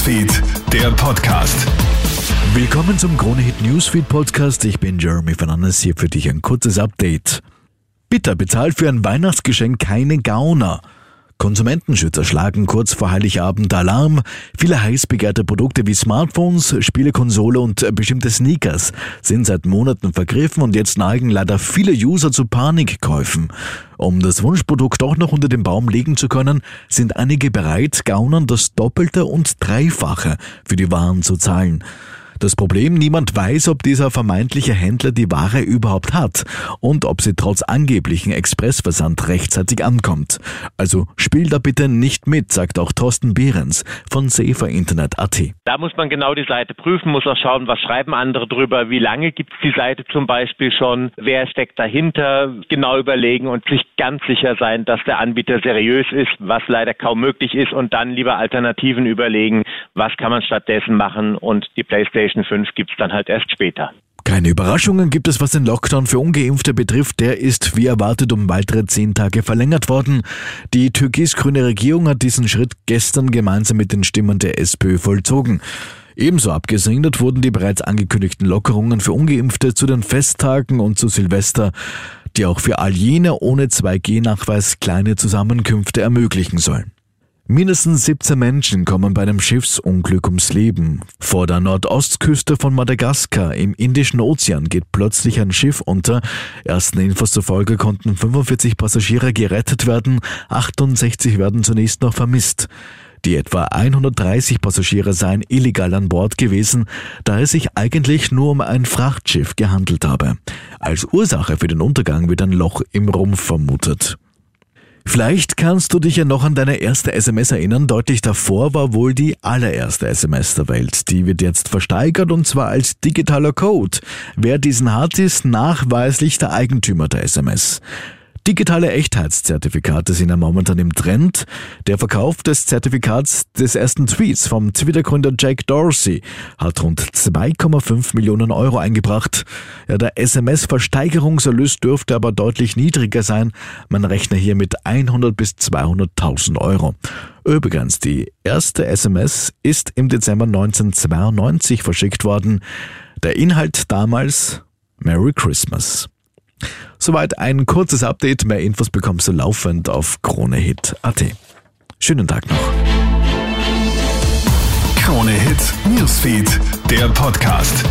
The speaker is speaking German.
Newsfeed, der Podcast. Willkommen zum Kronehit Newsfeed Podcast. Ich bin Jeremy Fernandes hier für dich ein kurzes Update. Bitter bezahlt für ein Weihnachtsgeschenk keine Gauner. Konsumentenschützer schlagen kurz vor Heiligabend Alarm. Viele heiß begehrte Produkte wie Smartphones, Spielekonsole und bestimmte Sneakers sind seit Monaten vergriffen und jetzt neigen leider viele User zu Panikkäufen. Um das Wunschprodukt doch noch unter den Baum legen zu können, sind einige bereit, Gaunern das Doppelte und Dreifache für die Waren zu zahlen. Das Problem, niemand weiß, ob dieser vermeintliche Händler die Ware überhaupt hat und ob sie trotz angeblichen Expressversand rechtzeitig ankommt. Also spiel da bitte nicht mit, sagt auch Thorsten Behrens von SaferInternet.at. Da muss man genau die Seite prüfen, muss auch schauen, was schreiben andere drüber, wie lange gibt es die Seite zum Beispiel schon, wer steckt dahinter, genau überlegen und sich ganz sicher sein, dass der Anbieter seriös ist, was leider kaum möglich ist und dann lieber Alternativen überlegen, was kann man stattdessen machen und die PlayStation PlayStation 5 gibt es dann halt erst später. Keine Überraschungen gibt es, was den Lockdown für Ungeimpfte betrifft. Der ist wie erwartet um weitere zehn Tage verlängert worden. Die türkis-grüne Regierung hat diesen Schritt gestern gemeinsam mit den Stimmen der SPÖ vollzogen. Ebenso abgesegnet wurden die bereits angekündigten Lockerungen für Ungeimpfte zu den Festtagen und zu Silvester, die auch für all jene ohne 2G-Nachweis kleine Zusammenkünfte ermöglichen sollen. Mindestens 17 Menschen kommen bei einem Schiffsunglück ums Leben. Vor der Nordostküste von Madagaskar im Indischen Ozean geht plötzlich ein Schiff unter. Ersten Infos zufolge konnten 45 Passagiere gerettet werden, 68 werden zunächst noch vermisst. Die etwa 130 Passagiere seien illegal an Bord gewesen, da es sich eigentlich nur um ein Frachtschiff gehandelt habe. Als Ursache für den Untergang wird ein Loch im Rumpf vermutet. Vielleicht kannst du dich ja noch an deine erste SMS erinnern. Deutlich davor war wohl die allererste SMS der Welt. Die wird jetzt versteigert und zwar als digitaler Code. Wer diesen hat, ist nachweislich der Eigentümer der SMS. Digitale Echtheitszertifikate sind ja momentan im Trend. Der Verkauf des Zertifikats des ersten Tweets vom Twitter-Gründer Jack Dorsey hat rund 2,5 Millionen Euro eingebracht. Ja, der SMS-Versteigerungserlös dürfte aber deutlich niedriger sein. Man rechne hier mit 100 bis 200.000 Euro. Übrigens, die erste SMS ist im Dezember 1992 verschickt worden. Der Inhalt damals Merry Christmas. Soweit ein kurzes Update. Mehr Infos bekommst du laufend auf KroneHit.at. Schönen Tag noch. Krone Hit Newsfeed, der Podcast.